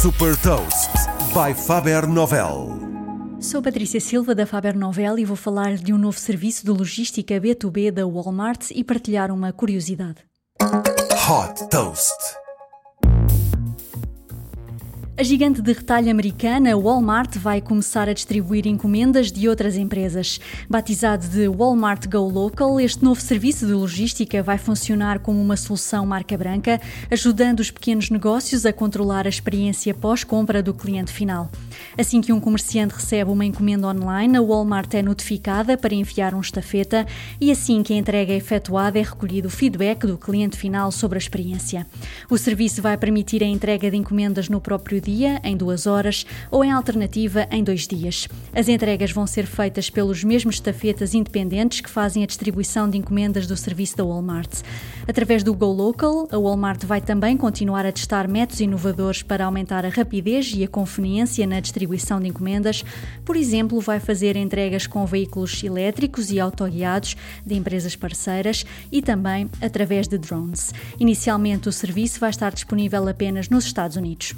Super Toast by Faber Novel. Sou Patrícia Silva da Faber Novel e vou falar de um novo serviço de logística B2B da Walmart e partilhar uma curiosidade. Hot Toast. A gigante de retalho americana Walmart vai começar a distribuir encomendas de outras empresas. Batizado de Walmart Go Local, este novo serviço de logística vai funcionar como uma solução marca branca, ajudando os pequenos negócios a controlar a experiência pós-compra do cliente final. Assim que um comerciante recebe uma encomenda online, a Walmart é notificada para enviar um estafeta e assim que a entrega é efetuada é recolhido o feedback do cliente final sobre a experiência. O serviço vai permitir a entrega de encomendas no próprio dia, em duas horas, ou em alternativa, em dois dias. As entregas vão ser feitas pelos mesmos estafetas independentes que fazem a distribuição de encomendas do serviço da Walmart. Através do Go Local, a Walmart vai também continuar a testar métodos inovadores para aumentar a rapidez e a conveniência na distribuição de encomendas. Por exemplo, vai fazer entregas com veículos elétricos e autoguiados de empresas parceiras e também através de drones. Inicialmente, o serviço vai estar disponível apenas nos Estados Unidos.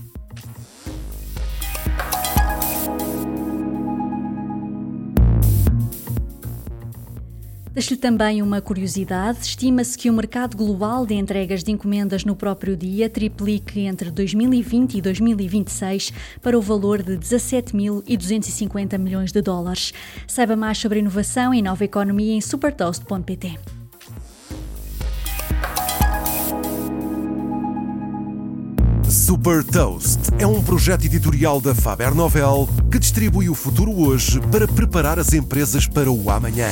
Deixo-lhe também uma curiosidade: estima-se que o mercado global de entregas de encomendas no próprio dia triplique entre 2020 e 2026 para o valor de 17.250 milhões de dólares. Saiba mais sobre inovação e nova economia em supertoast.pt. Super Toast é um projeto editorial da Faber Novel que distribui o futuro hoje para preparar as empresas para o amanhã.